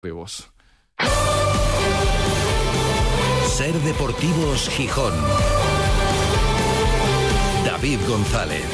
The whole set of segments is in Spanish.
Vivos. Ser Deportivos Gijón. David González.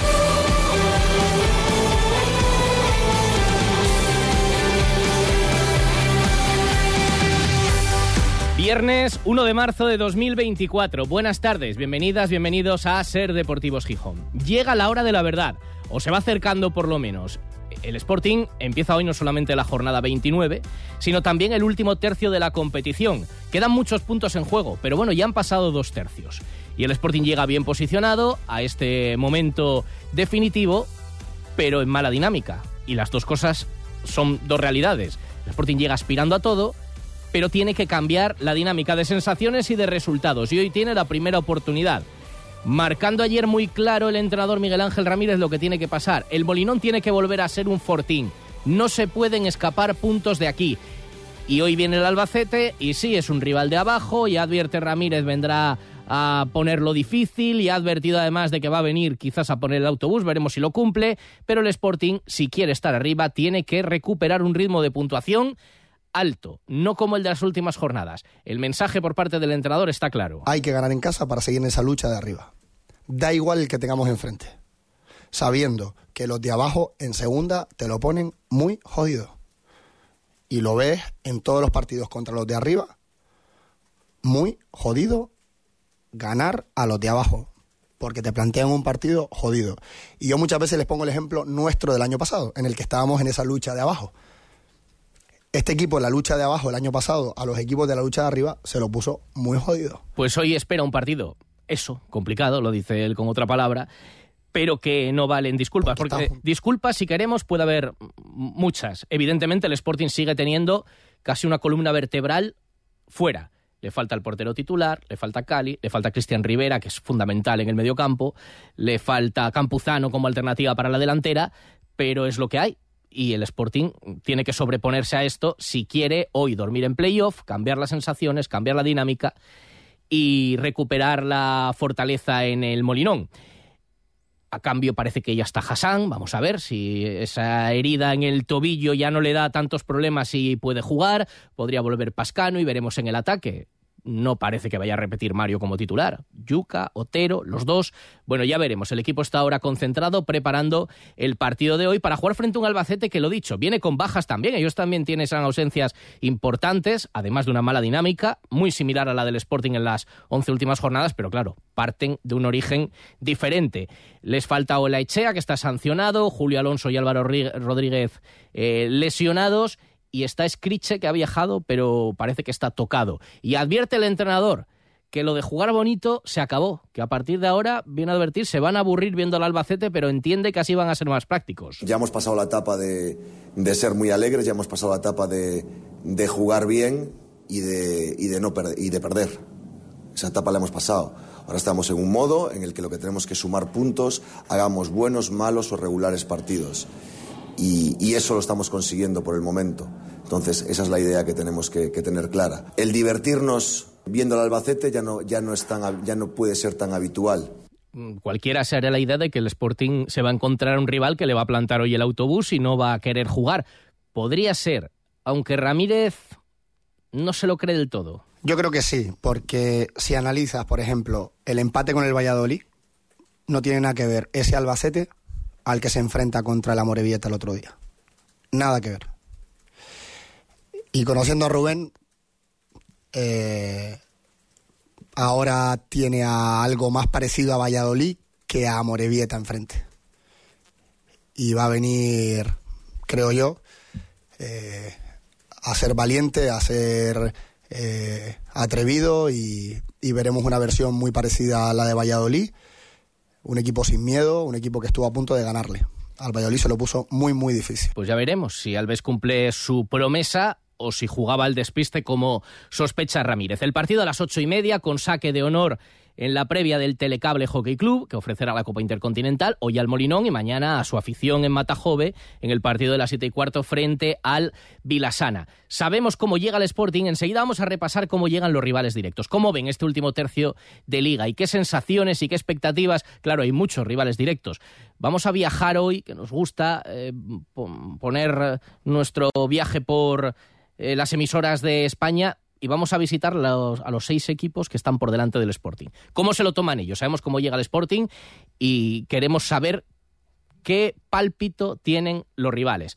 Viernes 1 de marzo de 2024. Buenas tardes, bienvenidas, bienvenidos a Ser Deportivos Gijón. Llega la hora de la verdad, o se va acercando por lo menos. El Sporting empieza hoy no solamente la jornada 29, sino también el último tercio de la competición. Quedan muchos puntos en juego, pero bueno, ya han pasado dos tercios. Y el Sporting llega bien posicionado a este momento definitivo, pero en mala dinámica. Y las dos cosas son dos realidades. El Sporting llega aspirando a todo, pero tiene que cambiar la dinámica de sensaciones y de resultados. Y hoy tiene la primera oportunidad. Marcando ayer muy claro el entrenador Miguel Ángel Ramírez lo que tiene que pasar. El Molinón tiene que volver a ser un fortín. No se pueden escapar puntos de aquí. Y hoy viene el Albacete y sí, es un rival de abajo y advierte Ramírez vendrá a ponerlo difícil y ha advertido además de que va a venir quizás a poner el autobús, veremos si lo cumple, pero el Sporting, si quiere estar arriba, tiene que recuperar un ritmo de puntuación alto, no como el de las últimas jornadas. El mensaje por parte del entrenador está claro. Hay que ganar en casa para seguir en esa lucha de arriba. Da igual el que tengamos enfrente. Sabiendo que los de abajo en segunda te lo ponen muy jodido. Y lo ves en todos los partidos contra los de arriba. Muy jodido ganar a los de abajo. Porque te plantean un partido jodido. Y yo muchas veces les pongo el ejemplo nuestro del año pasado, en el que estábamos en esa lucha de abajo este equipo en la lucha de abajo el año pasado a los equipos de la lucha de arriba se lo puso muy jodido. Pues hoy espera un partido, eso, complicado, lo dice él con otra palabra, pero que no valen disculpas. Porque, porque disculpas, si queremos, puede haber muchas. Evidentemente, el Sporting sigue teniendo casi una columna vertebral fuera. Le falta el portero titular, le falta Cali, le falta Cristian Rivera, que es fundamental en el mediocampo, le falta Campuzano como alternativa para la delantera, pero es lo que hay y el Sporting tiene que sobreponerse a esto si quiere hoy dormir en playoff, cambiar las sensaciones, cambiar la dinámica y recuperar la fortaleza en el Molinón. A cambio parece que ya está Hassan, vamos a ver si esa herida en el tobillo ya no le da tantos problemas y puede jugar, podría volver Pascano y veremos en el ataque no parece que vaya a repetir Mario como titular. Yuca, Otero, los dos. Bueno, ya veremos. El equipo está ahora concentrado preparando el partido de hoy para jugar frente a un Albacete que, lo dicho, viene con bajas también. Ellos también tienen ausencias importantes, además de una mala dinámica, muy similar a la del Sporting en las once últimas jornadas, pero claro, parten de un origen diferente. Les falta Olaechea, que está sancionado, Julio Alonso y Álvaro Rodríguez eh, lesionados y está Scriche que ha viajado, pero parece que está tocado. Y advierte el entrenador que lo de jugar bonito se acabó, que a partir de ahora, viene a advertir, se van a aburrir viendo al Albacete, pero entiende que así van a ser más prácticos. Ya hemos pasado la etapa de, ser muy alegres, ya hemos pasado la etapa de, jugar bien y de, no y de perder. Esa etapa la hemos pasado. Ahora estamos en un modo en el que lo que tenemos que sumar puntos, hagamos buenos, malos o regulares partidos. Y, y, eso lo estamos consiguiendo por el momento. Entonces, esa es la idea que tenemos que, que tener clara. El divertirnos viendo al Albacete ya no, ya, no es tan, ya no puede ser tan habitual. Cualquiera se hará la idea de que el Sporting se va a encontrar un rival que le va a plantar hoy el autobús y no va a querer jugar. Podría ser, aunque Ramírez no se lo cree del todo. Yo creo que sí, porque si analizas, por ejemplo, el empate con el Valladolid, no tiene nada que ver ese Albacete al que se enfrenta contra la Morevieta el otro día. Nada que ver. Y conociendo a Rubén, eh, ahora tiene a algo más parecido a Valladolid que a Morevieta enfrente. Y va a venir, creo yo, eh, a ser valiente, a ser eh, atrevido y, y veremos una versión muy parecida a la de Valladolid un equipo sin miedo, un equipo que estuvo a punto de ganarle. Al Valladolid se lo puso muy, muy difícil. Pues ya veremos si Alves cumple su promesa o si jugaba al despiste como sospecha Ramírez. El partido a las ocho y media con saque de honor en la previa del Telecable Hockey Club, que ofrecerá la Copa Intercontinental, hoy al Molinón y mañana a su afición en Matajove, en el partido de las siete y cuarto frente al Vilasana. Sabemos cómo llega el Sporting, enseguida vamos a repasar cómo llegan los rivales directos. ¿Cómo ven este último tercio de liga y qué sensaciones y qué expectativas? Claro, hay muchos rivales directos. Vamos a viajar hoy, que nos gusta eh, poner nuestro viaje por eh, las emisoras de España y vamos a visitar a los seis equipos que están por delante del Sporting. ¿Cómo se lo toman ellos? Sabemos cómo llega el Sporting y queremos saber qué pálpito tienen los rivales.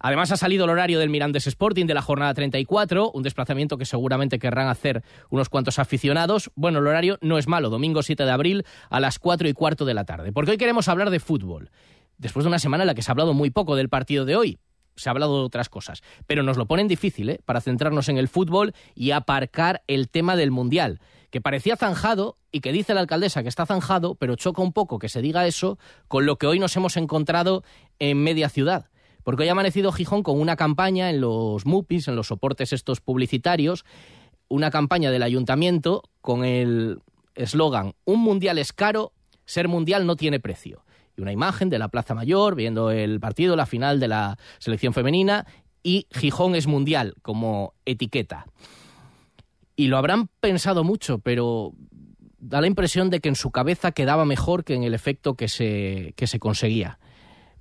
Además ha salido el horario del Mirandes Sporting de la jornada 34, un desplazamiento que seguramente querrán hacer unos cuantos aficionados. Bueno, el horario no es malo, domingo 7 de abril a las 4 y cuarto de la tarde, porque hoy queremos hablar de fútbol. Después de una semana en la que se ha hablado muy poco del partido de hoy, se ha hablado de otras cosas, pero nos lo ponen difícil ¿eh? para centrarnos en el fútbol y aparcar el tema del Mundial, que parecía zanjado y que dice la alcaldesa que está zanjado, pero choca un poco que se diga eso con lo que hoy nos hemos encontrado en media ciudad. Porque hoy ha amanecido Gijón con una campaña en los MUPIs, en los soportes estos publicitarios, una campaña del ayuntamiento con el eslogan Un mundial es caro, ser mundial no tiene precio y una imagen de la Plaza Mayor viendo el partido, la final de la selección femenina y Gijón es mundial como etiqueta. Y lo habrán pensado mucho, pero da la impresión de que en su cabeza quedaba mejor que en el efecto que se, que se conseguía.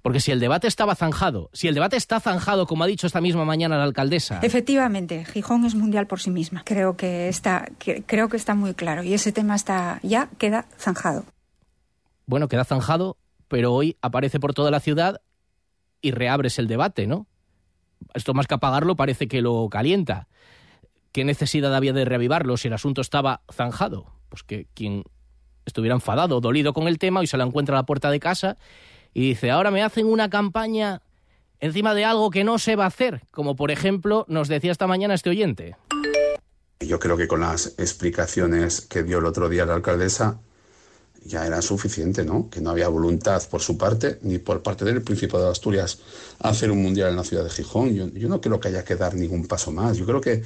Porque si el debate estaba zanjado, si el debate está zanjado, como ha dicho esta misma mañana la alcaldesa. Efectivamente, Gijón es mundial por sí misma. Creo que está, creo que está muy claro. Y ese tema está ya queda zanjado. Bueno, queda zanjado pero hoy aparece por toda la ciudad y reabres el debate, ¿no? Esto más que apagarlo parece que lo calienta. ¿Qué necesidad había de reavivarlo si el asunto estaba zanjado? Pues que quien estuviera enfadado, dolido con el tema, y se lo encuentra a la puerta de casa y dice, ahora me hacen una campaña encima de algo que no se va a hacer, como por ejemplo nos decía esta mañana este oyente. Yo creo que con las explicaciones que dio el otro día la alcaldesa, ya era suficiente, ¿no? Que no había voluntad por su parte, ni por parte del Principado de Asturias, a hacer un mundial en la ciudad de Gijón. Yo, no creo que haya que dar ningún paso más. Yo creo que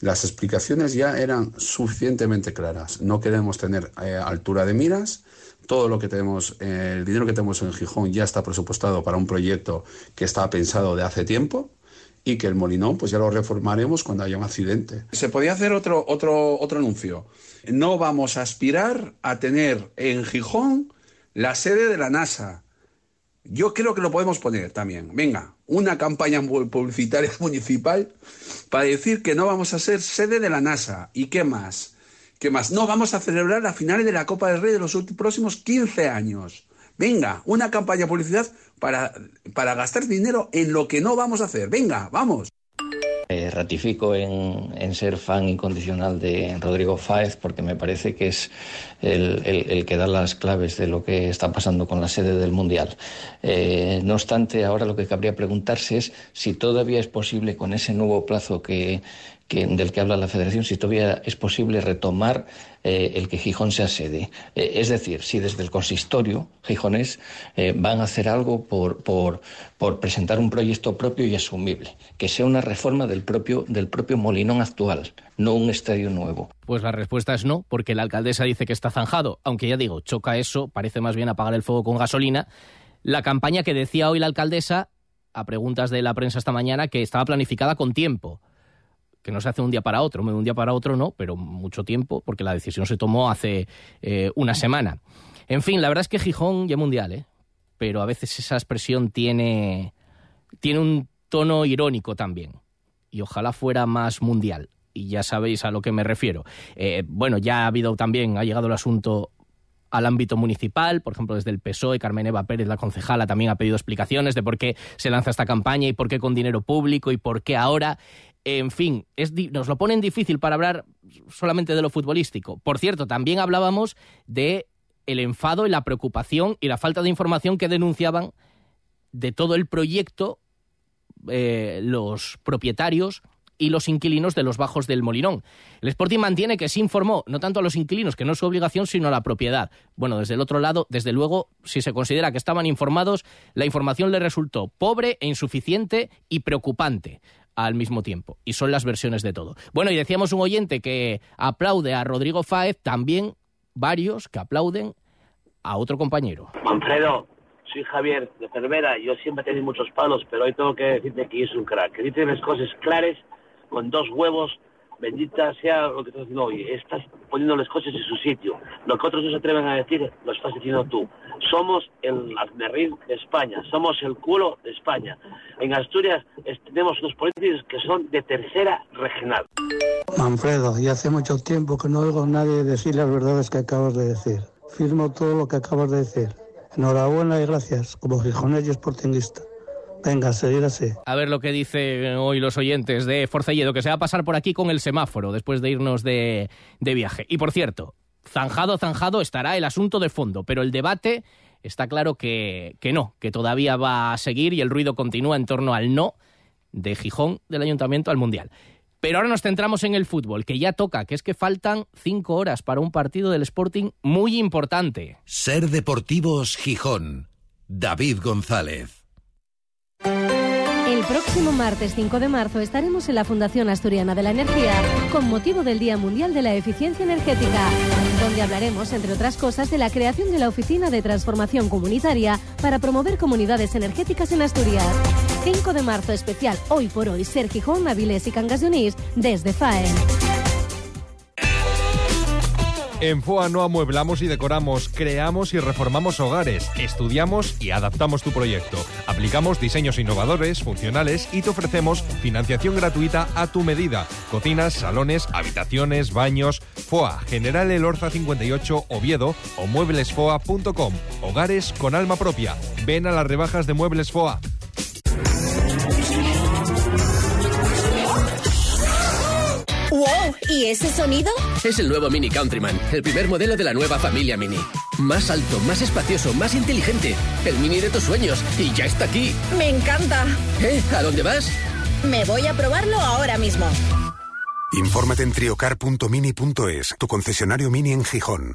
las explicaciones ya eran suficientemente claras. No queremos tener eh, altura de miras. Todo lo que tenemos, eh, el dinero que tenemos en Gijón ya está presupuestado para un proyecto que estaba pensado de hace tiempo y que el Molinón pues ya lo reformaremos cuando haya un accidente. Se podía hacer otro, otro, otro anuncio. No vamos a aspirar a tener en Gijón la sede de la NASA. Yo creo que lo podemos poner también. Venga, una campaña publicitaria municipal para decir que no vamos a ser sede de la NASA. ¿Y qué más? ¿Qué más? No vamos a celebrar la final de la Copa del Rey de los próximos 15 años. Venga, una campaña de publicidad para, para gastar dinero en lo que no vamos a hacer. Venga, vamos. Eh, ratifico en, ser fan incondicional de Rodrigo Fáez porque me parece que es el, que da las claves de lo que está pasando con la sede del Mundial. Eh, no obstante, ahora lo que cabría preguntarse es si todavía es posible con ese nuevo plazo que, del que habla la Federación, si todavía es posible retomar eh, el que Gijón sea sede. Eh, es decir, si desde el consistorio gijonés eh, van a hacer algo por, por, por, presentar un proyecto propio y asumible, que sea una reforma del propio, del propio Molinón actual, no un estadio nuevo. Pues la respuesta es no, porque la alcaldesa dice que está zanjado, aunque ya digo, choca eso, parece más bien apagar el fuego con gasolina. La campaña que decía hoy la alcaldesa, a preguntas de la prensa esta mañana, que estaba planificada con tiempo que no se hace un día para otro, un día para otro no, pero mucho tiempo, porque la decisión se tomó hace eh, una semana. En fin, la verdad es que Gijón ya mundial, ¿eh? pero a veces esa expresión tiene, tiene un tono irónico también, y ojalá fuera más mundial. Y ya sabéis a lo que me refiero. Eh, bueno, ya ha habido también, ha llegado el asunto al ámbito municipal, por ejemplo, desde el PSOE, Carmen Eva Pérez, la concejala, también ha pedido explicaciones de por qué se lanza esta campaña y por qué con dinero público y por qué ahora. En fin, nos lo ponen difícil para hablar solamente de lo futbolístico. Por cierto, también hablábamos de el enfado y la preocupación y la falta de información que denunciaban de todo el proyecto eh, los propietarios y los inquilinos de los bajos del Molinón. El Sporting mantiene que se informó no tanto a los inquilinos, que no es su obligación, sino a la propiedad. Bueno, desde el otro lado, desde luego, si se considera que estaban informados, la información le resultó pobre e insuficiente y preocupante al mismo tiempo. Y son las versiones de todo. Bueno, y decíamos un oyente que aplaude a Rodrigo Fáez, también varios que aplauden a otro compañero. Manfredo, soy Javier de Cervera. Yo siempre tengo muchos palos, pero hoy tengo que decirte que es un crack. Que dice las cosas claras, con dos huevos, bendita sea lo que estás haciendo hoy. Estás poniendo los coches en su sitio. Lo que otros no se atreven a decir, lo estás diciendo tú. Somos el azmerrín de España, somos el culo de España. En Asturias tenemos unos políticos que son de tercera regional. Manfredo, y hace mucho tiempo que no oigo a nadie decir las verdades que acabas de decir. Firmo todo lo que acabas de decir. Enhorabuena y gracias, como gijonés y sportinguista. Venga, seguir así. A ver lo que dicen hoy los oyentes de Forcelledo, que se va a pasar por aquí con el semáforo después de irnos de, de viaje. Y por cierto, zanjado, zanjado estará el asunto de fondo, pero el debate está claro que, que no, que todavía va a seguir y el ruido continúa en torno al no de Gijón del Ayuntamiento al Mundial. Pero ahora nos centramos en el fútbol, que ya toca, que es que faltan cinco horas para un partido del Sporting muy importante. Ser Deportivos Gijón. David González. El próximo martes 5 de marzo estaremos en la Fundación Asturiana de la Energía con motivo del Día Mundial de la Eficiencia Energética, donde hablaremos, entre otras cosas, de la creación de la Oficina de Transformación Comunitaria para promover comunidades energéticas en Asturias. 5 de marzo especial, hoy por hoy, Ser Gijón, Avilés y Cangas de Unís, desde FAEN. En FOA no amueblamos y decoramos, creamos y reformamos hogares, estudiamos y adaptamos tu proyecto. Aplicamos diseños innovadores, funcionales y te ofrecemos financiación gratuita a tu medida. Cocinas, salones, habitaciones, baños. FOA, General Elorza 58, Oviedo o mueblesfoa.com. Hogares con alma propia. Ven a las rebajas de Muebles FOA. ¡Wow! ¿Y ese sonido? Es el nuevo Mini Countryman, el primer modelo de la nueva familia Mini. Más alto, más espacioso, más inteligente. El Mini de tus sueños. Y ya está aquí. Me encanta. ¿Eh? ¿A dónde vas? Me voy a probarlo ahora mismo. Infórmate en triocar.mini.es, tu concesionario Mini en Gijón.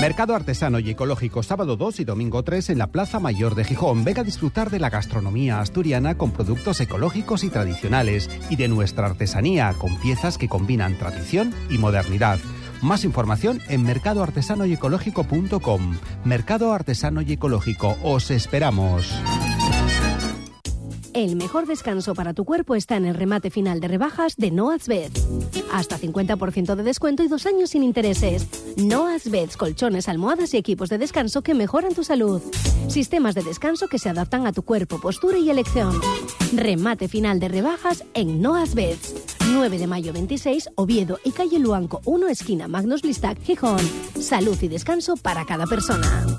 Mercado Artesano y Ecológico, sábado 2 y domingo 3 en la Plaza Mayor de Gijón. Venga a disfrutar de la gastronomía asturiana con productos ecológicos y tradicionales y de nuestra artesanía con piezas que combinan tradición y modernidad. Más información en mercadoartesanoyecológico.com. Mercado Artesano y Ecológico. Os esperamos. El mejor descanso para tu cuerpo está en el remate final de rebajas de Noah's Beds. Hasta 50% de descuento y dos años sin intereses. Noah's Beds, colchones, almohadas y equipos de descanso que mejoran tu salud. Sistemas de descanso que se adaptan a tu cuerpo, postura y elección. Remate final de rebajas en Noah's Beds. 9 de mayo 26, Oviedo y calle Luanco 1, esquina Magnus Blistac, Gijón. Salud y descanso para cada persona.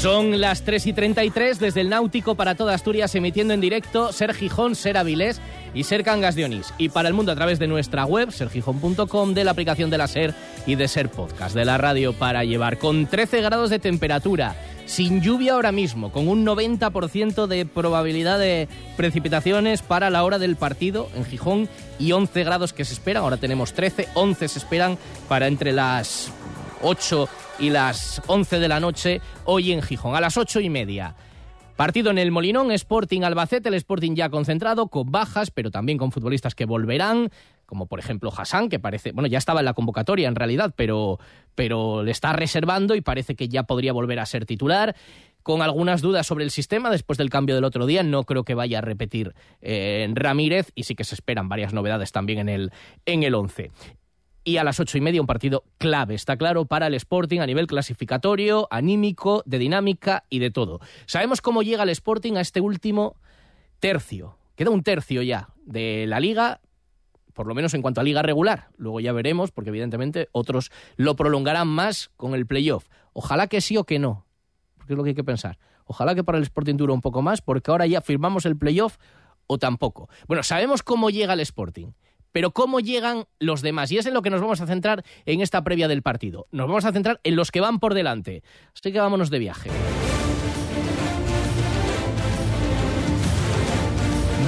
Son las 3 y 33 desde el Náutico para toda Asturias, emitiendo en directo Ser Gijón, Ser Avilés y Ser Cangas de Onís. Y para el mundo a través de nuestra web, sergijón.com, de la aplicación de la Ser y de Ser Podcast, de la radio para llevar, con 13 grados de temperatura, sin lluvia ahora mismo, con un 90% de probabilidad de precipitaciones para la hora del partido en Gijón y 11 grados que se esperan. Ahora tenemos 13, 11 se esperan para entre las 8 y las 11 de la noche hoy en Gijón, a las 8 y media. Partido en el Molinón, Sporting Albacete, el Sporting ya concentrado, con bajas, pero también con futbolistas que volverán, como por ejemplo Hassan, que parece, bueno, ya estaba en la convocatoria en realidad, pero, pero le está reservando y parece que ya podría volver a ser titular con algunas dudas sobre el sistema después del cambio del otro día. No creo que vaya a repetir eh, Ramírez y sí que se esperan varias novedades también en el, en el 11 y a las ocho y media un partido clave, está claro, para el Sporting a nivel clasificatorio, anímico, de dinámica y de todo. Sabemos cómo llega el Sporting a este último tercio. Queda un tercio ya de la liga, por lo menos en cuanto a liga regular. Luego ya veremos, porque evidentemente otros lo prolongarán más con el playoff. Ojalá que sí o que no. porque es lo que hay que pensar. Ojalá que para el Sporting dure un poco más, porque ahora ya firmamos el playoff o tampoco. Bueno, sabemos cómo llega el Sporting pero cómo llegan los demás. Y es en lo que nos vamos a centrar en esta previa del partido. Nos vamos a centrar en los que van por delante. Así que vámonos de viaje.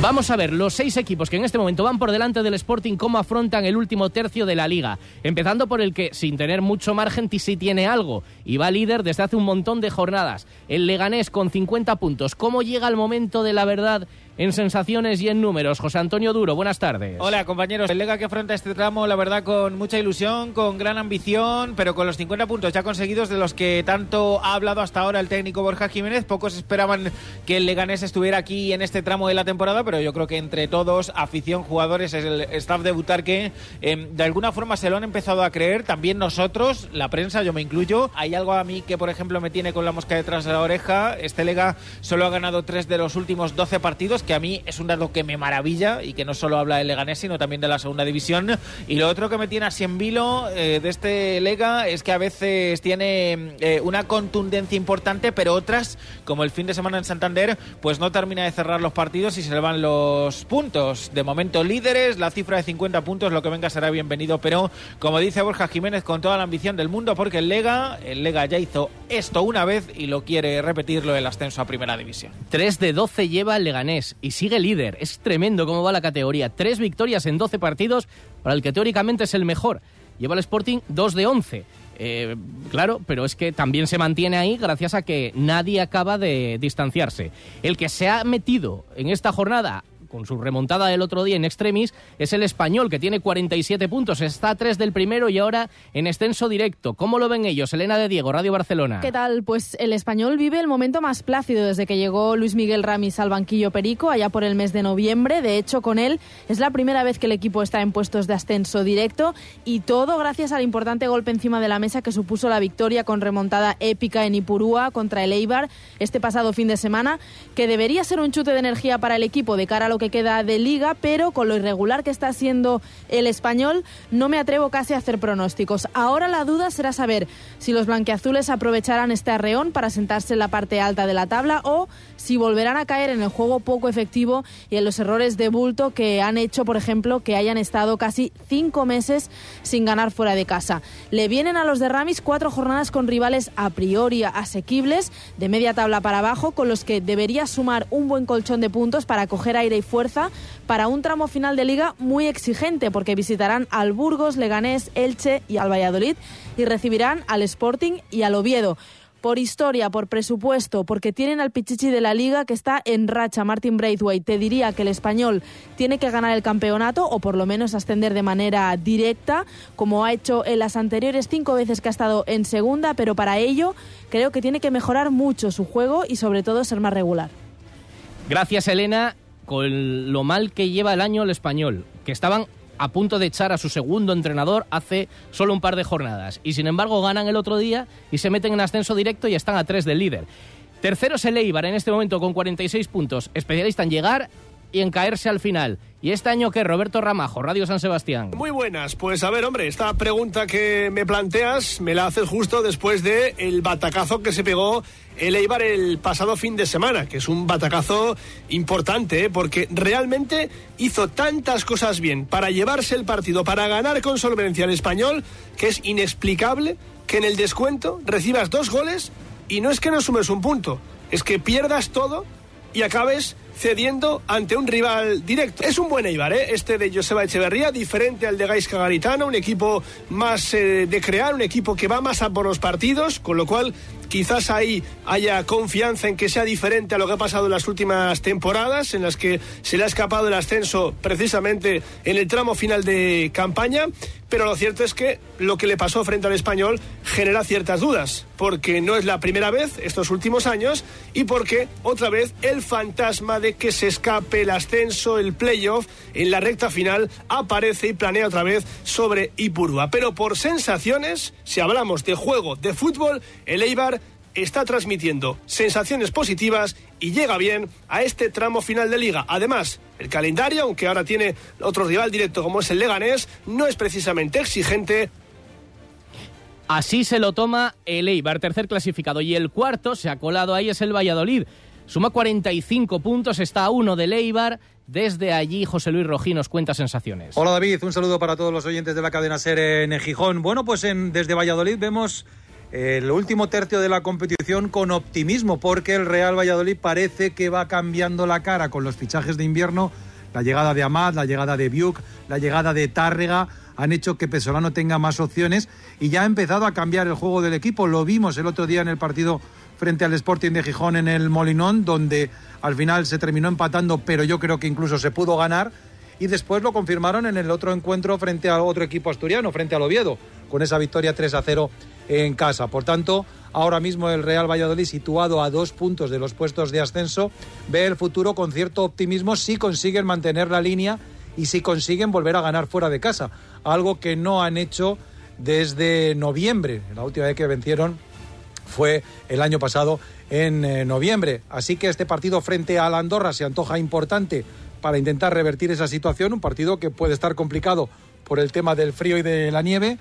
Vamos a ver los seis equipos que en este momento van por delante del Sporting, cómo afrontan el último tercio de la liga. Empezando por el que, sin tener mucho margen, sí tiene algo y va líder desde hace un montón de jornadas. El Leganés con 50 puntos. ¿Cómo llega el momento de la verdad en sensaciones y en números. José Antonio Duro, buenas tardes. Hola compañeros, el Lega que afronta este tramo, la verdad, con mucha ilusión, con gran ambición, pero con los 50 puntos ya conseguidos de los que tanto ha hablado hasta ahora el técnico Borja Jiménez. Pocos esperaban que el Leganés estuviera aquí en este tramo de la temporada, pero yo creo que entre todos, afición, jugadores, el staff de Butarque, eh, de alguna forma se lo han empezado a creer. También nosotros, la prensa, yo me incluyo. Hay algo a mí que, por ejemplo, me tiene con la mosca detrás de la oreja. Este Lega solo ha ganado tres de los últimos 12 partidos que a mí es un dato que me maravilla y que no solo habla del Leganés, sino también de la segunda división. Y lo otro que me tiene así en vilo eh, de este Lega es que a veces tiene eh, una contundencia importante, pero otras, como el fin de semana en Santander, pues no termina de cerrar los partidos y se le van los puntos. De momento líderes, la cifra de 50 puntos, lo que venga será bienvenido, pero como dice Borja Jiménez, con toda la ambición del mundo, porque el Lega, el Lega ya hizo esto una vez y lo quiere repetirlo el ascenso a primera división. 3 de 12 lleva el Leganés y sigue líder. Es tremendo cómo va la categoría. Tres victorias en 12 partidos para el que teóricamente es el mejor. Lleva el Sporting 2 de 11. Eh, claro, pero es que también se mantiene ahí gracias a que nadie acaba de distanciarse. El que se ha metido en esta jornada con su remontada del otro día en extremis, es el español, que tiene 47 puntos, está a 3 del primero y ahora en extenso directo. ¿Cómo lo ven ellos? Elena de Diego, Radio Barcelona. ¿Qué tal? Pues el español vive el momento más plácido desde que llegó Luis Miguel Ramis al banquillo Perico, allá por el mes de noviembre. De hecho, con él es la primera vez que el equipo está en puestos de ascenso directo y todo gracias al importante golpe encima de la mesa que supuso la victoria con remontada épica en Ipurúa contra el Eibar este pasado fin de semana, que debería ser un chute de energía para el equipo de cara a lo que queda de liga, pero con lo irregular que está siendo el español, no me atrevo casi a hacer pronósticos. Ahora la duda será saber si los blanqueazules aprovecharán este arreón para sentarse en la parte alta de la tabla o si volverán a caer en el juego poco efectivo y en los errores de bulto que han hecho, por ejemplo, que hayan estado casi cinco meses sin ganar fuera de casa. Le vienen a los de Ramis cuatro jornadas con rivales a priori asequibles, de media tabla para abajo, con los que debería sumar un buen colchón de puntos para coger aire y fuerza para un tramo final de liga muy exigente, porque visitarán al Burgos, Leganés, Elche y al Valladolid y recibirán al Sporting y al Oviedo por historia, por presupuesto, porque tienen al Pichichi de la liga que está en racha, Martin Braithwaite. Te diría que el español tiene que ganar el campeonato o por lo menos ascender de manera directa, como ha hecho en las anteriores cinco veces que ha estado en segunda, pero para ello creo que tiene que mejorar mucho su juego y sobre todo ser más regular. Gracias, Elena. Con lo mal que lleva el año el español, que estaban a punto de echar a su segundo entrenador hace solo un par de jornadas. Y sin embargo ganan el otro día y se meten en ascenso directo y están a tres del líder. Tercero es el Eibar en este momento con 46 puntos, especialista en llegar y en caerse al final. ¿Y este año qué? Roberto Ramajo, Radio San Sebastián. Muy buenas. Pues a ver, hombre, esta pregunta que me planteas me la haces justo después de el batacazo que se pegó el Eibar el pasado fin de semana, que es un batacazo importante, ¿eh? porque realmente hizo tantas cosas bien para llevarse el partido, para ganar con solvencia al español, que es inexplicable que en el descuento recibas dos goles y no es que no sumes un punto, es que pierdas todo y acabes cediendo ante un rival directo. Es un buen Eibar, ¿eh? este de Joseba Echeverría, diferente al de Gaisca Garitano, un equipo más eh, de crear, un equipo que va más a por los partidos, con lo cual quizás ahí haya confianza en que sea diferente a lo que ha pasado en las últimas temporadas, en las que se le ha escapado el ascenso precisamente en el tramo final de campaña. Pero lo cierto es que lo que le pasó frente al español genera ciertas dudas, porque no es la primera vez estos últimos años y porque otra vez el fantasma de que se escape el ascenso, el playoff, en la recta final aparece y planea otra vez sobre Ipurúa. Pero por sensaciones, si hablamos de juego, de fútbol, el Eibar está transmitiendo sensaciones positivas y llega bien a este tramo final de liga. Además, el calendario, aunque ahora tiene otro rival directo como es el Leganés, no es precisamente exigente. Así se lo toma el Eibar, tercer clasificado. Y el cuarto se ha colado ahí es el Valladolid. Suma 45 puntos, está a uno del Eibar. Desde allí, José Luis Rojí nos cuenta sensaciones. Hola David, un saludo para todos los oyentes de la cadena SER en Gijón. Bueno, pues en, desde Valladolid vemos el último tercio de la competición con optimismo, porque el Real Valladolid parece que va cambiando la cara con los fichajes de invierno, la llegada de Amad, la llegada de Biuk, la llegada de Tárrega, han hecho que Pesolano tenga más opciones y ya ha empezado a cambiar el juego del equipo. Lo vimos el otro día en el partido frente al Sporting de Gijón en el Molinón, donde al final se terminó empatando, pero yo creo que incluso se pudo ganar. Y después lo confirmaron en el otro encuentro frente a otro equipo asturiano, frente al Oviedo, con esa victoria 3 a 0 en casa. Por tanto, ahora mismo el Real Valladolid, situado a dos puntos de los puestos de ascenso, ve el futuro con cierto optimismo si consiguen mantener la línea y si consiguen volver a ganar fuera de casa, algo que no han hecho desde noviembre. La última vez que vencieron fue el año pasado en eh, noviembre. Así que este partido frente a la Andorra se antoja importante para intentar revertir esa situación, un partido que puede estar complicado por el tema del frío y de la nieve,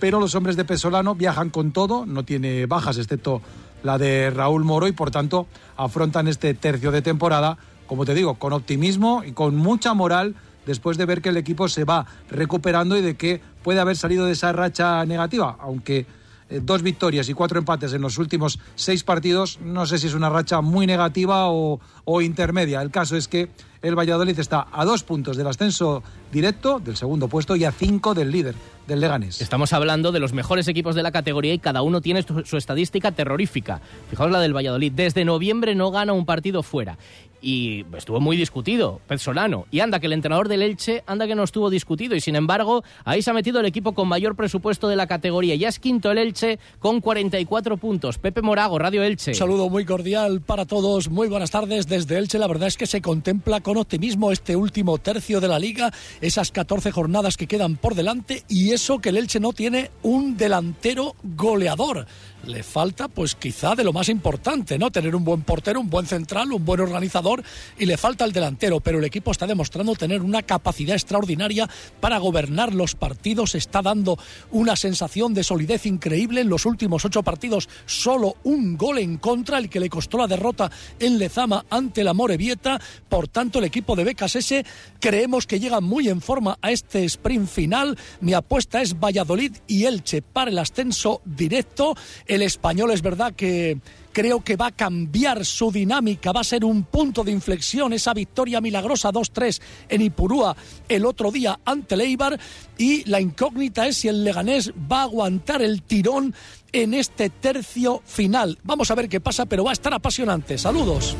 pero los hombres de Pesolano viajan con todo, no tiene bajas excepto la de Raúl Moro y por tanto afrontan este tercio de temporada, como te digo, con optimismo y con mucha moral después de ver que el equipo se va recuperando y de que puede haber salido de esa racha negativa, aunque eh, dos victorias y cuatro empates en los últimos seis partidos, no sé si es una racha muy negativa o, o intermedia. El caso es que el Valladolid está a dos puntos del ascenso directo, del segundo puesto, y a cinco del líder, del Leganés. Estamos hablando de los mejores equipos de la categoría y cada uno tiene su, su estadística terrorífica. Fijaos la del Valladolid. Desde noviembre no gana un partido fuera y estuvo muy discutido, Solano. Y anda que el entrenador del Elche, anda que no estuvo discutido. Y sin embargo, ahí se ha metido el equipo con mayor presupuesto de la categoría. Ya es quinto el Elche con 44 puntos. Pepe Morago, Radio Elche. Un saludo muy cordial para todos. Muy buenas tardes desde Elche. La verdad es que se contempla con optimismo este último tercio de la liga, esas 14 jornadas que quedan por delante y eso que el Elche no tiene un delantero goleador le falta, pues quizá de lo más importante, ¿no? Tener un buen portero, un buen central, un buen organizador y le falta el delantero, pero el equipo está demostrando tener una capacidad extraordinaria para gobernar los partidos, está dando una sensación de solidez increíble en los últimos ocho partidos, solo un gol en contra, el que le costó la derrota en Lezama ante la Morevieta, por tanto el equipo de S creemos que llega muy en forma a este sprint final, mi apuesta es Valladolid y Elche para el ascenso directo, el español es verdad que creo que va a cambiar su dinámica, va a ser un punto de inflexión esa victoria milagrosa 2-3 en Ipurúa el otro día ante Leibar y la incógnita es si el Leganés va a aguantar el tirón en este tercio final. Vamos a ver qué pasa, pero va a estar apasionante. Saludos.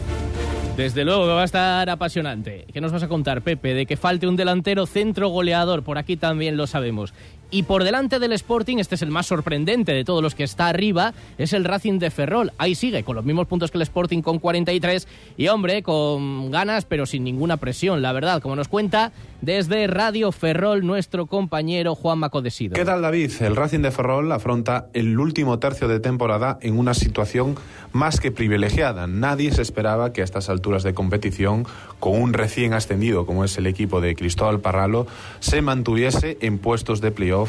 Desde luego que va a estar apasionante. ¿Qué nos vas a contar, Pepe? De que falte un delantero centro goleador, por aquí también lo sabemos. Y por delante del Sporting, este es el más sorprendente de todos los que está arriba, es el Racing de Ferrol. Ahí sigue, con los mismos puntos que el Sporting con 43 y hombre, con ganas pero sin ninguna presión, la verdad, como nos cuenta desde Radio Ferrol nuestro compañero Juan Macodesido. ¿Qué tal David? El Racing de Ferrol afronta el último tercio de temporada en una situación más que privilegiada. Nadie se esperaba que a estas alturas de competición, con un recién ascendido como es el equipo de Cristóbal Parralo, se mantuviese en puestos de playoff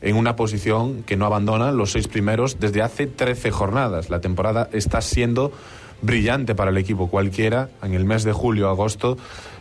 en una posición que no abandona los seis primeros desde hace 13 jornadas. La temporada está siendo brillante para el equipo cualquiera. En el mes de julio-agosto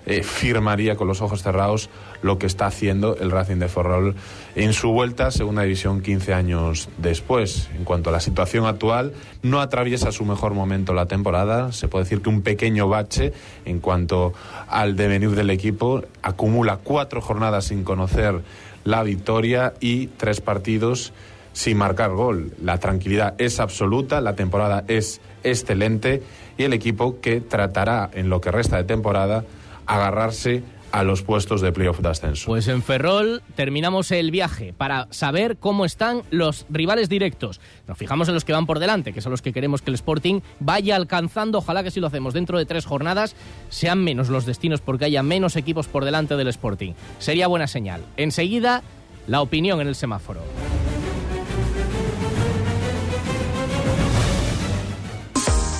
eh, firmaría con los ojos cerrados lo que está haciendo el Racing de Ferrol en su vuelta a Segunda División 15 años después. En cuanto a la situación actual, no atraviesa su mejor momento la temporada. Se puede decir que un pequeño bache en cuanto al devenir del equipo. Acumula cuatro jornadas sin conocer la victoria y tres partidos sin marcar gol. La tranquilidad es absoluta, la temporada es excelente y el equipo que tratará en lo que resta de temporada agarrarse a los puestos de playoff de ascenso. Pues en Ferrol terminamos el viaje para saber cómo están los rivales directos. Nos fijamos en los que van por delante, que son los que queremos que el Sporting vaya alcanzando. Ojalá que si lo hacemos dentro de tres jornadas sean menos los destinos porque haya menos equipos por delante del Sporting. Sería buena señal. Enseguida, la opinión en el semáforo.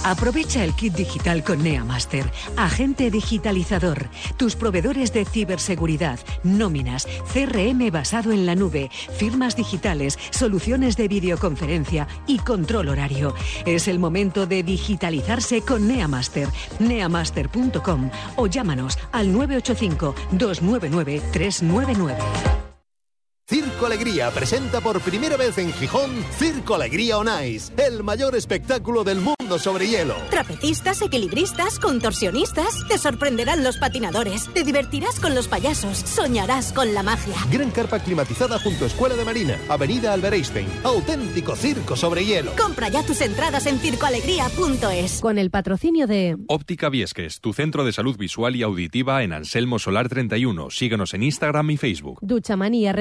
Aprovecha el kit digital con Neamaster, agente digitalizador, tus proveedores de ciberseguridad, nóminas, CRM basado en la nube, firmas digitales, soluciones de videoconferencia y control horario. Es el momento de digitalizarse con Neamaster, neamaster.com o llámanos al 985 299 399. Circo Alegría presenta por primera vez en Gijón Circo Alegría on Ice, el mayor espectáculo del mundo sobre hielo. Trapecistas, equilibristas, contorsionistas. Te sorprenderán los patinadores. Te divertirás con los payasos. Soñarás con la magia. Gran carpa climatizada junto a Escuela de Marina, Avenida Albert Einstein. Auténtico circo sobre hielo. Compra ya tus entradas en circoalegría.es. Con el patrocinio de Óptica Viesques, tu centro de salud visual y auditiva en Anselmo Solar 31. Síguenos en Instagram y Facebook. Ducha Manía,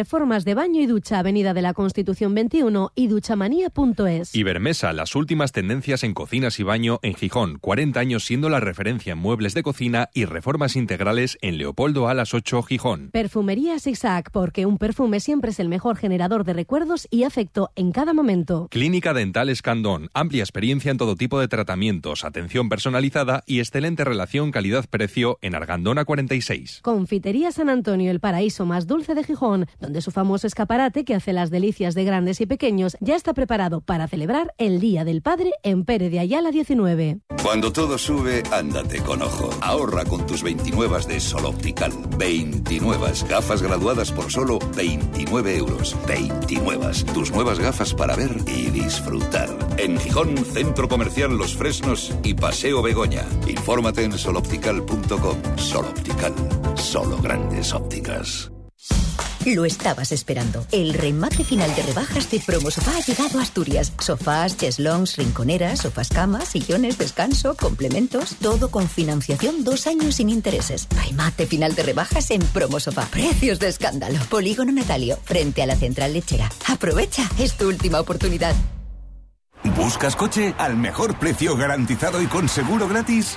de baño y ducha, Avenida de la Constitución 21 y duchamanía.es. Ibermesa, las últimas tendencias en cocinas y baño en Gijón. 40 años siendo la referencia en muebles de cocina y reformas integrales en Leopoldo Alas 8, Gijón. Perfumería Zigzag, porque un perfume siempre es el mejor generador de recuerdos y afecto en cada momento. Clínica Dental Escandón. Amplia experiencia en todo tipo de tratamientos, atención personalizada y excelente relación calidad-precio en Argandona 46. Confitería San Antonio, el paraíso más dulce de Gijón, donde su famoso escaparate que hace las delicias de grandes y pequeños ya está preparado para celebrar el Día del Padre en Pérez de Ayala 19. Cuando todo sube, ándate con ojo. Ahorra con tus 29 de Sol Optical. 29 gafas graduadas por solo 29 euros. 29. Tus nuevas gafas para ver y disfrutar. En Gijón, Centro Comercial Los Fresnos y Paseo Begoña. Infórmate en soloptical.com. Sol Optical. Solo grandes ópticas. Lo estabas esperando. El remate final de rebajas de Promo Sofá ha llegado a Asturias. Sofás, cheslongs, rinconeras, sofás camas, sillones, descanso, complementos, todo con financiación dos años sin intereses. Remate final de rebajas en Promo Sofá. Precios de escándalo. Polígono Natalio, frente a la central lechera. Aprovecha, es tu última oportunidad. ¿Buscas coche al mejor precio garantizado y con seguro gratis?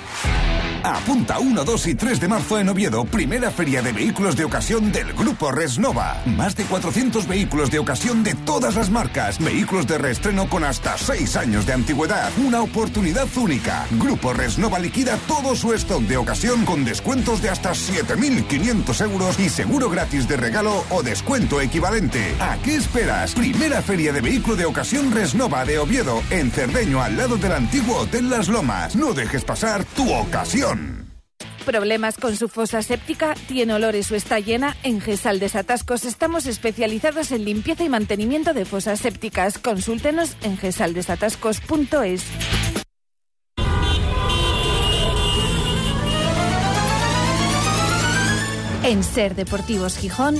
Apunta 1, 2 y 3 de marzo en Oviedo, primera feria de vehículos de ocasión del Grupo Resnova. Más de 400 vehículos de ocasión de todas las marcas. Vehículos de reestreno con hasta 6 años de antigüedad. Una oportunidad única. Grupo Resnova liquida todo su stock de ocasión con descuentos de hasta 7.500 euros y seguro gratis de regalo o descuento equivalente. ¿A qué esperas? Primera feria de vehículo de ocasión Resnova de Oviedo, en Cerdeño, al lado del antiguo Hotel Las Lomas. No dejes pasar tu ocasión. ¿Problemas con su fosa séptica? ¿Tiene olores o está llena? En Gesal Desatascos estamos especializados en limpieza y mantenimiento de fosas sépticas. Consúltenos en gesaldesatascos.es. En Ser Deportivos Gijón,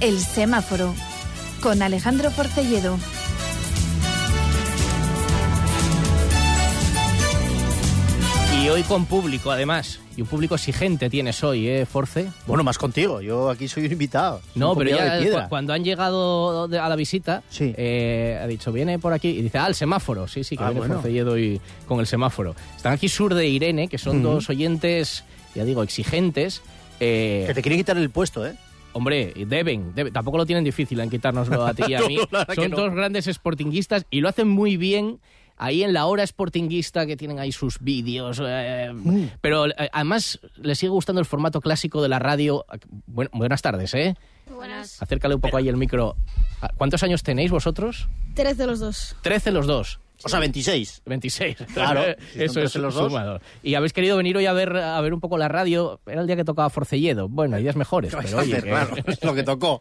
El Semáforo, con Alejandro Forcelledo. Y hoy con público, además. Y un público exigente tienes hoy, ¿eh, Force? Bueno, más contigo. Yo aquí soy un invitado. No, pero ya cu- cuando han llegado de- a la visita, eh, ha dicho, viene por aquí. Y dice, ah, el semáforo. Sí, sí, que Ah, viene bueno. Forcelledo y con el semáforo. Están aquí Sur de Irene, que son dos oyentes, ya digo, exigentes. eh, Que te quieren quitar el puesto, ¿eh? Hombre, deben, deben. Tampoco lo tienen difícil en quitárnoslo a ti y a No, mí. la verdad que Son no. dos grandes sportinguistas y lo hacen muy bien. Ahí en la hora sportinguista que tienen ahí sus vídeos. eh, Mm. Pero eh, además les sigue gustando el formato clásico de la radio. Buen- buenas tardes, ¿eh? Buenas. Acércale un poco ahí el micro. Ah, ¿Cuántos años tenéis vosotros? Tres de los dos. Trece los dos. O sea, 26. 26. Claro, si Eso es 13 los dos. sumado. Y habéis querido venir hoy a ver, a ver un poco la radio. Era el día que tocaba Forcelledo. Bueno, hay días mejores. Pero oye, que- Claro, es lo que tocó.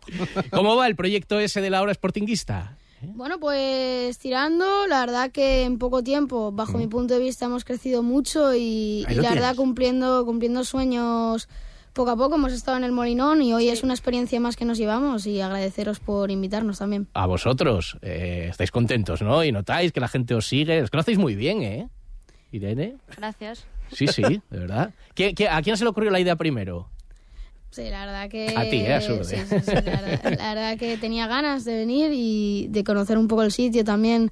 ¿Cómo va el proyecto ese de la hora sportinguista? Bueno, pues tirando, la verdad que en poco tiempo, bajo mi punto de vista, hemos crecido mucho y, la verdad cumpliendo, cumpliendo sueños poco a poco. Hemos estado en el Molinón y hoy es una experiencia más que nos llevamos y agradeceros por invitarnos también. A vosotros. eh, estáis contentos, ¿no? Y notáis que la gente os sigue. Os conocéis muy bien, ¿eh? Irene. Gracias. Sí, sí, de verdad. ¿Quién- quién- ¿A quién se le ocurrió la idea primero? Sí, la verdad que... A ti, ¿eh? A sí, sí, sí, la, verdad, la verdad que tenía ganas de venir y de conocer un poco el sitio también.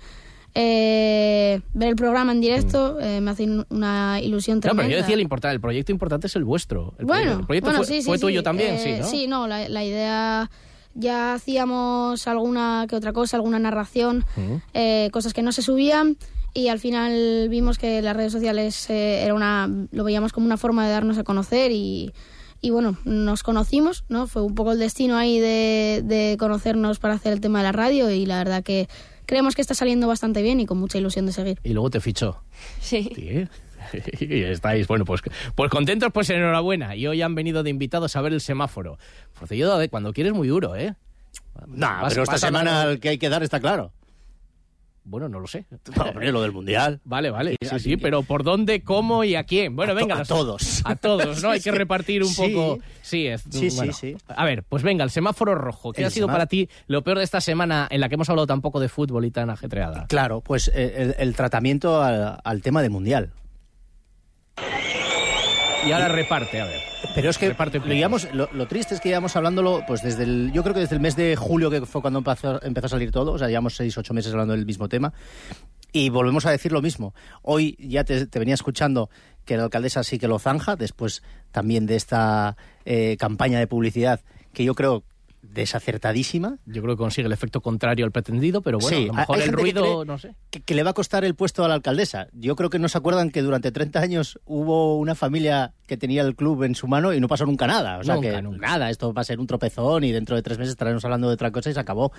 eh, ver el programa en directo eh, me hace una ilusión No, tremenda. pero yo decía el importante. El proyecto importante es el vuestro. El bueno, proyecto, el proyecto bueno, fue, sí, sí, fue sí. tuyo también, sí, Eh, ¿no? Sí, no, la, la idea ya hacíamos alguna que otra cosa, alguna narración, eh, cosas que no se subían y al final vimos que las redes sociales eh, era una, lo veíamos como una forma de darnos a conocer y, y bueno, nos conocimos, ¿no? Fue un poco el destino ahí de, de conocernos para hacer el tema de la radio y la verdad que creemos que está saliendo bastante bien y con mucha ilusión de seguir. Y luego te fichó. Sí. Sí. Y estáis, bueno, pues, pues contentos, pues enhorabuena. Y hoy han venido de invitados a ver el semáforo. Forcelledo, cuando quieres muy duro, ¿eh? No, Vas- pero esta semana el que hay que dar está claro. Bueno, no lo sé. Hombre, lo del Mundial. Vale, vale. Sí, Sí, pero ¿por dónde, cómo y a quién? Bueno, venga. a todos. A todos, ¿no? Hay que repartir un poco. Sí, es, Sí, sí, bueno. sí. A ver, pues venga, el semáforo rojo. ¿Qué El ha sido para ti lo peor de esta semana en la que hemos hablado tan poco de fútbol y tan ajetreada? Claro, pues eh, el, el tratamiento al, al tema del Mundial. Y ahora reparte, a ver. Pero es que Reparte lo, llevamos- lo, lo triste es que llevamos hablándolo, pues desde el, yo creo que desde el mes de julio, que fue cuando empezó, empezó a salir todo, o sea, llevamos seis, ocho meses hablando del mismo tema, y volvemos a decir lo mismo. Hoy ya te, te venía escuchando que la alcaldesa sí que lo zanja, después también de esta eh, campaña de publicidad, que yo creo desacertadísima. Yo creo que consigue el efecto contrario al pretendido, pero bueno, Sí, a lo mejor el gente que ruido, cree no sé. que, que le va a costar el puesto a la alcaldesa. Yo creo que no se acuerdan que durante 30 años hubo una familia que tenía el club en su mano y no pasó nunca nada. O sea Nunca, que nunca. nada, esto va a ser un tropezón y dentro de tres meses estaremos hablando de otra cosa y se acabó.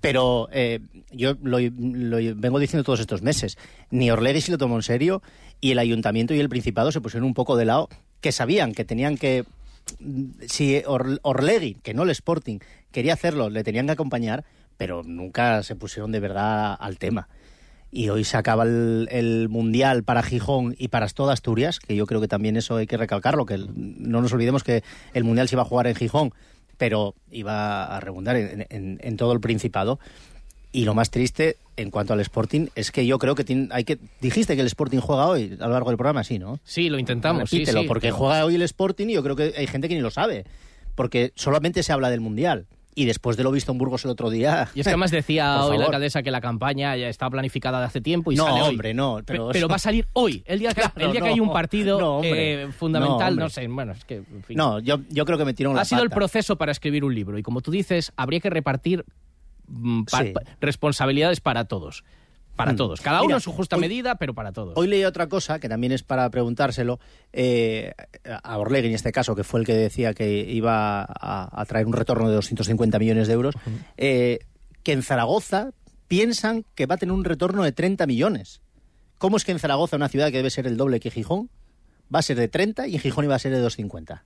Pero eh, yo lo, lo vengo diciendo todos estos meses. Ni Orlegui se lo tomó en serio y el ayuntamiento y el principado se pusieron un poco de lado, que sabían que tenían que si Or- que no el Sporting, quería hacerlo, le tenían que acompañar, pero nunca se pusieron de verdad al tema. Y hoy se acaba el, Mundial para Gijón y para toda Asturias, que yo creo que también eso hay que recalcarlo, que no nos olvidemos que el Mundial se iba a jugar en Gijón, pero iba a en- en todo el Principado. Y lo más triste en cuanto al Sporting es que yo creo que, tiene- hay que dijiste que el Sporting juega hoy a lo largo del programa, sí, ¿no? Sí, lo intentamos, sí, Repítelo, sí. porque juega hoy el Sporting y yo creo que hay gente que ni lo sabe. Porque solamente se habla del Mundial. Y después de lo visto en Burgos el otro día. Y es que además decía hoy la favor. alcalesa que la campaña ya estaba planificada de hace tiempo y No, sale hoy. hombre, no, Pe- pero va a salir hoy, el día que, Claro, el día que hay un partido No, hombre. eh, fundamental, No, sé, bueno, es que... en fin. No, yo, yo creo que metieron la ha sido el proceso para escribir un libro y como tú dices, habría que repartir pa- Sí. pa- responsabilidades para todos. Para Mm. todos. Cada uno en su justa hoy- medida, pero para todos. Hoy leí otra cosa que también es para preguntárselo eh, a Orlegui en este caso, que fue el que decía que iba a, a traer un retorno de 250 millones de euros, eh, que en Zaragoza piensan que va a tener un retorno de 30 millones. ¿Cómo es que en Zaragoza, una ciudad que debe ser el doble que Gijón, va a ser de 30 y en Gijón iba a ser de 250?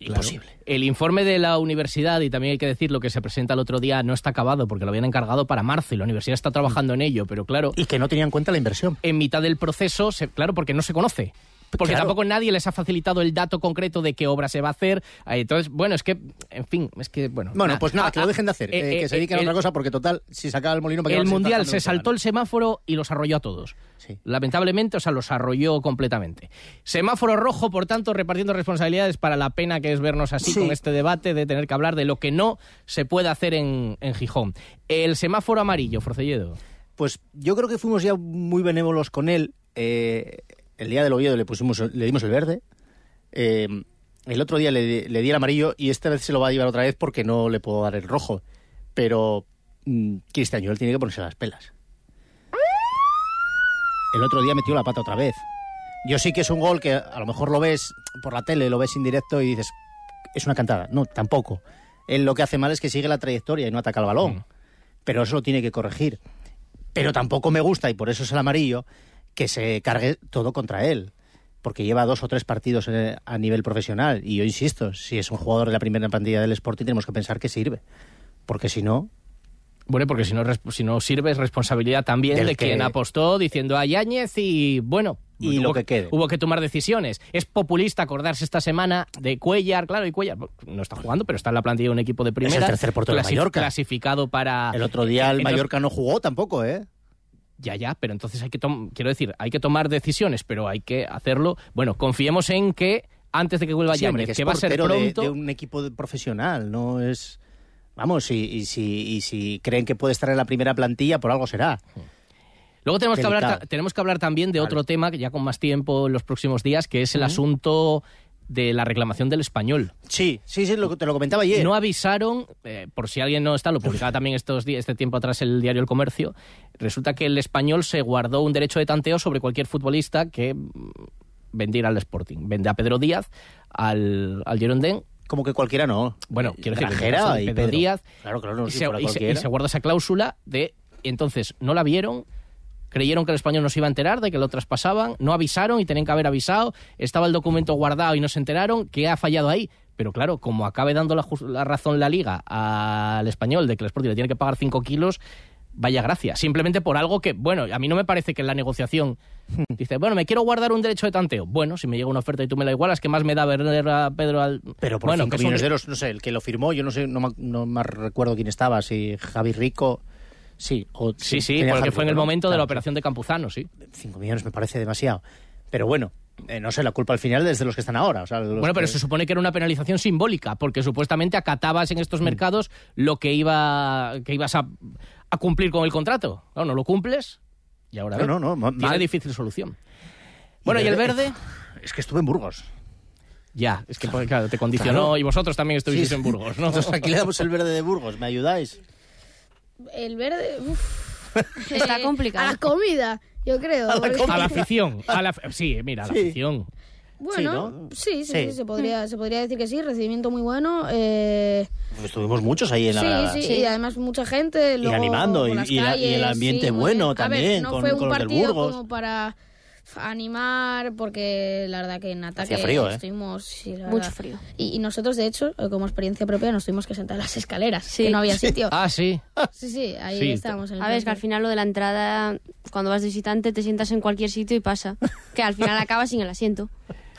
Imposible. El informe de la universidad, y también hay que decir lo que se presenta el otro día, no está acabado porque lo habían encargado para marzo y la universidad está trabajando en ello, pero claro. Y que no tenían en cuenta la inversión. En mitad del proceso, se- claro, porque no se conoce. Porque Claro. tampoco nadie les ha facilitado el dato concreto de qué obra se va a hacer. Eh, Entonces, bueno, es que, en fin, es que, bueno. Bueno, na- pues nada, ah, que lo ah, dejen de hacer, eh, eh, que se dediquen a otra cosa, porque total, si se acaba el molino... ¿para qué el Mundial se saltó el semáforo y los arrolló a todos. Lamentablemente, o sea, los arrolló completamente. Semáforo rojo, por tanto, repartiendo responsabilidades para la pena que es vernos así Sí. con este debate de tener que hablar de lo que no se puede hacer en, en Gijón. El semáforo amarillo, Forcelledo. Pues yo creo que fuimos ya muy benévolos con él. Eh, el día del Oviedo le pusimos, le dimos el verde. Eh, el otro día le, di- le di el amarillo y esta vez se lo va a llevar otra vez porque no le puedo dar el rojo. Pero mm, Cristian Joel tiene que ponerse las pelas. El otro día metió la pata otra vez. Yo sí que es un gol que a lo mejor lo ves por la tele, lo ves en directo y dices, es una cantada. No, tampoco. Él lo que hace mal es que sigue la trayectoria y no ataca el balón. Pero eso lo tiene que corregir. Pero tampoco me gusta, y por eso es el amarillo, que se cargue todo contra él. Porque lleva dos o tres partidos eh, a nivel profesional. Y yo insisto, si es un jugador de la primera plantilla del Sporting, tenemos que pensar que sirve. Porque si no, Bueno, porque si no, si no sirve es responsabilidad también de que- quien apostó diciendo a Yáñez y bueno. Y hubo- lo que quede. Hubo que tomar decisiones. Es populista acordarse esta semana de Cuellar, claro, y Cuellar no está jugando, pero está en la plantilla de un equipo de primera. tercer portero clasi- Mallorca. Clasificado para... el otro día el Mallorca no jugó tampoco, ¿eh? Ya, ya, pero entonces hay que tomar, quiero decir, hay que tomar decisiones, pero hay que hacerlo. Bueno, confiemos en que antes de que vuelva Sí, Yáñez, que va a ser de- pronto, de, un equipo de- profesional, no es... Vamos, y, y si, y si creen que puede estar en la primera plantilla, por algo será. Luego tenemos que, hablar, tenemos que hablar también de otro tema, que ya con más tiempo en los próximos días, que es el asunto de la reclamación del español. Sí, sí, sí, lo, te lo comentaba ayer. No avisaron, eh, por si alguien no está, lo publicaba también estos días, este tiempo atrás el diario El Comercio, resulta que el español se guardó un derecho de tanteo sobre cualquier futbolista que mm, vendiera al Sporting. Vende a Pedro Díaz, al, al Girondin, Como que cualquiera no. bueno, quiero decir, Pedro y Pedro Pedro. Díaz, Claro, claro, no, y, se, y se guarda esa cláusula de entonces no la vieron creyeron que el español no se iba a enterar de que lo traspasaban no avisaron y tenían que haber avisado estaba el documento guardado y no se enteraron ¿qué ha fallado ahí? pero claro, como acabe dando la, la razón la liga al español de que el Sporting le tiene que pagar 5 kilos vaya gracia, simplemente por algo que, bueno, a mí no me parece que en la negociación dice, bueno, me quiero guardar un derecho de tanteo. Bueno, si me llega una oferta y tú me la igualas, ¿qué más me da vender a Pedro al... Pero por bueno, 5 que son- millones de euros, no sé, el que lo firmó, yo no sé, no, no me recuerdo quién estaba, si Javi Rico, sí. O, Sí, sí, porque fue en el momento de la operación de Campuzano, sí. 5 millones me parece demasiado. Pero bueno, eh, no sé, la culpa al final es de los que están ahora. o sea, Bueno, pero que- se supone que era una penalización simbólica, porque supuestamente acatabas en Mm. estos mercados lo que iba que ibas a, a cumplir con el contrato. No, no lo cumples y ahora No, no, no, tiene difícil solución. Bueno, ¿y el verde? Es que estuve en Burgos. Ya, es que pues, claro, te condicionó Claro. y vosotros también estuvisteis Sí. en Burgos, ¿no? Entonces aquí le damos el verde de Burgos, ¿me ayudáis? El verde. uf. Está Eh, complicado. A la comida, yo creo. porque- A la afición, a la, sí, mira, a la Sí. afición. Bueno, sí, sí, Sí. sí, se, podría, se podría decir que sí. Recibimiento muy bueno. Eh, estuvimos muchos ahí en sí, la... sí, y además mucha gente. Y luego animando, y- las y la- y calles, el ambiente sí, bueno. A ver, también, no con- fue un con los del partido Burgos. como para animar, porque la verdad que en ataque Hacía frío, ¿eh? estuvimos... sí, la Mucho verdad. frío. Y, y nosotros, de hecho, como experiencia propia, nos tuvimos que sentar en las escaleras, que no había sitio. Ah, sí. Sí, sí, ahí Sí. estábamos. En el A ver, es que al final lo de la entrada, cuando vas de visitante, te sientas en cualquier sitio y pasa. Que al final acabas sin el asiento.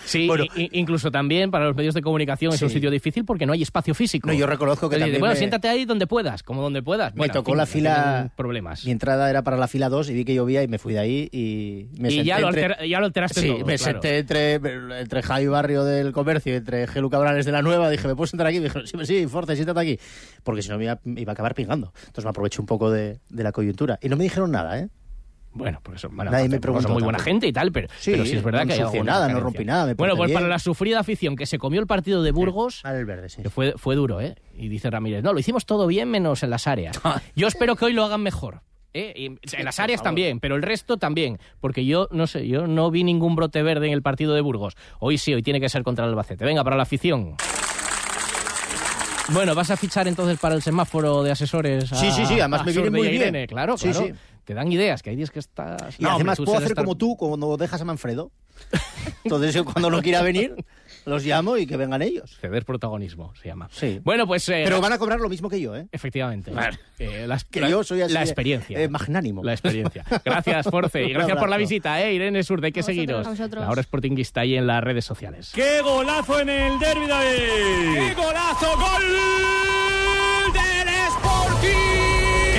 Sí, i- incluso también para los medios de comunicación es un sitio difícil porque no hay espacio físico. No, yo reconozco que Es decir, también Bueno, me- siéntate ahí donde puedas, como donde puedas. Me en tocó fin, la fila... Problemas. Mi entrada era para la fila 2 y vi que llovía y me fui de ahí y me Y senté ya lo entre- ya lo alteraste Sí, todo, me claro. senté entre, entre Javi Barrio del Comercio y entre Gelu Cabrales de la Nueva. Dije, ¿me puedo sentar aquí? Y me dijeron, sí, sí, Forte, siéntate aquí. Porque si no me iba, me iba a acabar pingando. Entonces me aproveché un poco de, de la coyuntura. Y no me dijeron nada, ¿eh? Bueno, por eso, bueno, Nadie aparte, me preguntó son muy buena tampoco. gente y tal, pero Sí, pero sí es verdad no que hay nada, no rompí nada, me Bueno, pues para la sufrida afición que se comió el partido de Burgos, el verde, sí. fue, fue duro, ¿eh? Y dice Ramírez, no, lo hicimos todo bien menos en las áreas. Yo espero que hoy lo hagan mejor. ¿eh? Y en las áreas también, pero el resto también, porque yo no sé, yo no vi ningún brote verde en el partido de Burgos. Hoy sí, hoy tiene que ser contra el Albacete. Venga, para la afición. Bueno, ¿vas a fichar entonces para el semáforo de asesores? a- Sí, sí, sí, además me viene muy bien. Irene? Claro, Sí, claro. sí. Te dan ideas, que hay días que estás... Y No, hombre, además tú puedo hacer estar- como tú cuando dejas a Manfredo. Entonces yo cuando no quiera venir, los llamo y que vengan ellos. Ceder protagonismo, se llama. Sí. Bueno, pues... eh, Pero van a cobrar lo mismo que yo, ¿eh? Efectivamente. Eh, la, Que la- yo soy así la experiencia. eh, magnánimo. La experiencia. Gracias, Force. Y gracias por la visita, ¿eh? Irene Surde, hay que seguiros. a vosotros. Ahora Sportinguista ahí en las redes sociales. ¡Qué golazo en el derbi, David! ¡Qué golazo! ¡Gol!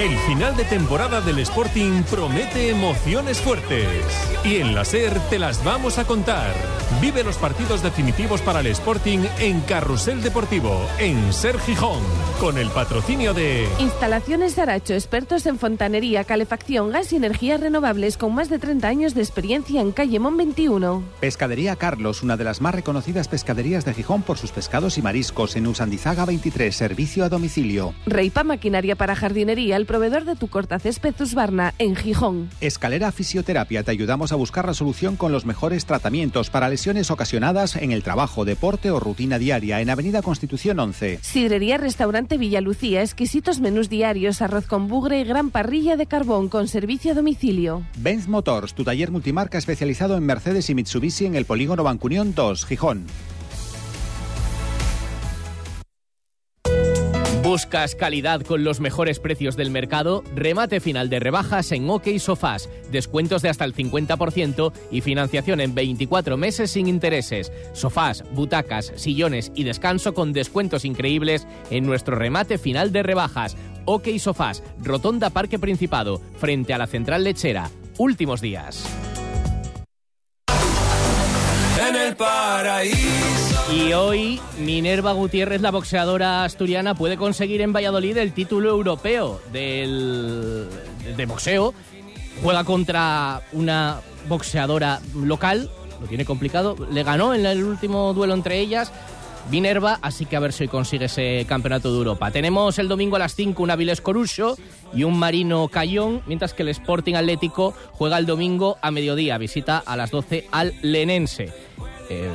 El final de temporada del Sporting promete emociones fuertes. Y en la SER te las vamos a contar. Vive los partidos definitivos para el Sporting en Carrusel Deportivo, en SER Gijón, con el patrocinio de... Instalaciones Aracho, expertos en fontanería, calefacción, gas y energías renovables con más de 30 años de experiencia en Calle Mon 21. Pescadería Carlos, una de las más reconocidas pescaderías de Gijón por sus pescados y mariscos en Usandizaga 23, servicio a domicilio. Reipa Maquinaria para Jardinería, el proveedor de tu cortacésped Husqvarna en Gijón. Escalera Fisioterapia, te ayudamos a buscar la solución con los mejores tratamientos para lesiones ocasionadas en el trabajo, deporte o rutina diaria en Avenida Constitución 11. Sidrería Restaurante Villalucía, exquisitos menús diarios, arroz con bugre y gran parrilla de carbón con servicio a domicilio. Benz Motors, tu taller multimarca especializado en Mercedes y Mitsubishi en el polígono Bancunión 2, Gijón. ¿Buscas calidad con los mejores precios del mercado? Remate final de rebajas en OK Sofás, descuentos de hasta el 50% y financiación en 24 meses sin intereses. Sofás, butacas, sillones y descanso con descuentos increíbles en nuestro remate final de rebajas. OK Sofás, Rotonda Parque Principado, frente a la Central Lechera. Últimos días. En el paraíso. Y hoy Minerva Gutiérrez, la boxeadora asturiana, puede conseguir en Valladolid el título europeo del, de boxeo. Juega contra una boxeadora local lo tiene complicado. Le ganó en el último duelo entre ellas. Minerva, así que a ver si consigue ese campeonato de Europa. Tenemos el domingo a las 5 un Avilés Corucho y un Marino Cayón, mientras que el Sporting Atlético juega el domingo a mediodía, visita a las 12 al Lenense. Eh,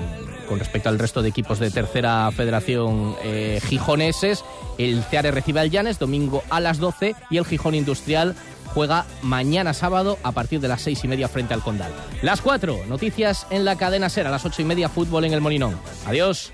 con respecto al resto de equipos de tercera federación eh, gijoneses, el Ceare recibe al Llanes domingo a las 12 y el Gijón Industrial juega mañana sábado a partir de las seis y media frente al Condal. Las cuatro, noticias en la cadena Ser, a las ocho y media, fútbol en el Molinón. Adiós.